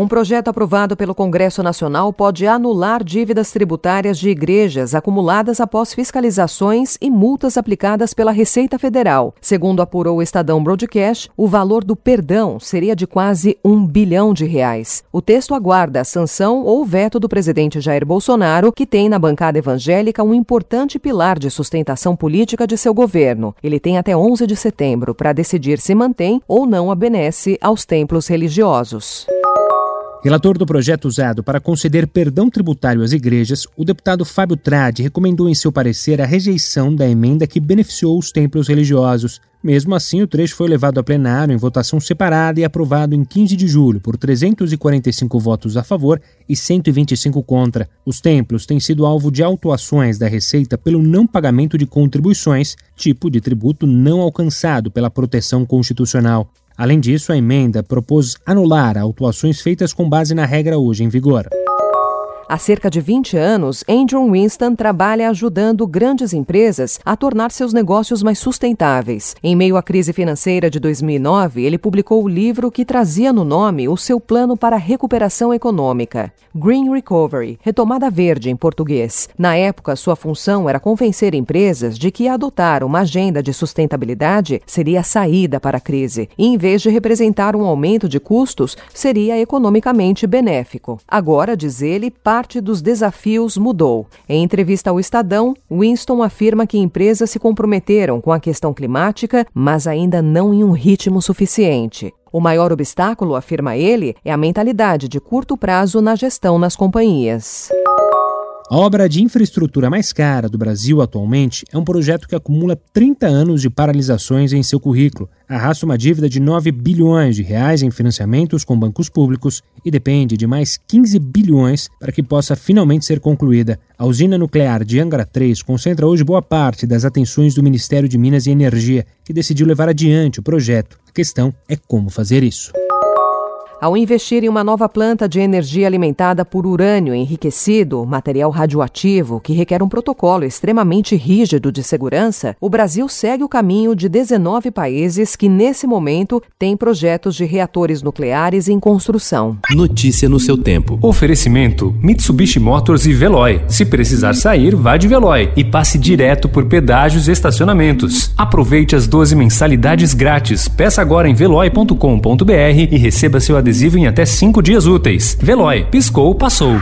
Um projeto aprovado pelo Congresso Nacional pode anular dívidas tributárias de igrejas acumuladas após fiscalizações e multas aplicadas pela Receita Federal. Segundo apurou o Estadão Broadcast, o valor do perdão seria de quase um bilhão de reais. O texto aguarda a sanção ou veto do presidente Jair Bolsonaro, que tem na bancada evangélica um importante pilar de sustentação política de seu governo. Ele tem até 11 de setembro para decidir se mantém ou não a benesse aos templos religiosos. Relator do projeto usado para conceder perdão tributário às igrejas, o deputado Fábio Tradi recomendou em seu parecer a rejeição da emenda que beneficiou os templos religiosos. Mesmo assim, o trecho foi levado a plenário em votação separada e aprovado em 15 de julho por 345 votos a favor e 125 contra. Os templos têm sido alvo de autuações da Receita pelo não pagamento de contribuições, tipo de tributo não alcançado pela proteção constitucional. Além disso, a emenda propôs anular autuações feitas com base na regra hoje em vigor. Há cerca de 20 anos, Andrew Winston trabalha ajudando grandes empresas a tornar seus negócios mais sustentáveis. Em meio à crise financeira de 2009, ele publicou o livro que trazia no nome o seu plano para a recuperação econômica, Green Recovery, retomada verde em português. Na época, sua função era convencer empresas de que adotar uma agenda de sustentabilidade seria a saída para a crise, e em vez de representar um aumento de custos, seria economicamente benéfico. Agora, diz ele, parte dos desafios mudou. Em entrevista ao Estadão, Winston afirma que empresas se comprometeram com a questão climática, mas ainda não em um ritmo suficiente. O maior obstáculo, afirma ele, é a mentalidade de curto prazo na gestão nas companhias. A obra de infraestrutura mais cara do Brasil atualmente é um projeto que acumula 30 anos de paralisações em seu currículo, arrasta uma dívida de 9 bilhões de reais em financiamentos com bancos públicos e depende de mais 15 bilhões para que possa finalmente ser concluída. A usina nuclear de Angra 3 concentra hoje boa parte das atenções do Ministério de Minas e Energia, que decidiu levar adiante o projeto. A questão é como fazer isso. Ao investir em uma nova planta de energia alimentada por urânio enriquecido, material radioativo que requer um protocolo extremamente rígido de segurança, o Brasil segue o caminho de 19 países que, nesse momento, têm projetos de reatores nucleares em construção. Notícia no seu tempo. Oferecimento: Mitsubishi Motors e Veloy. Se precisar sair, vá de Veloy e passe direto por pedágios e estacionamentos. Aproveite as 12 mensalidades grátis. Peça agora em veloy.com.br e receba seu adesivo adesivo em até 5 dias úteis. Veloy, piscou, passou.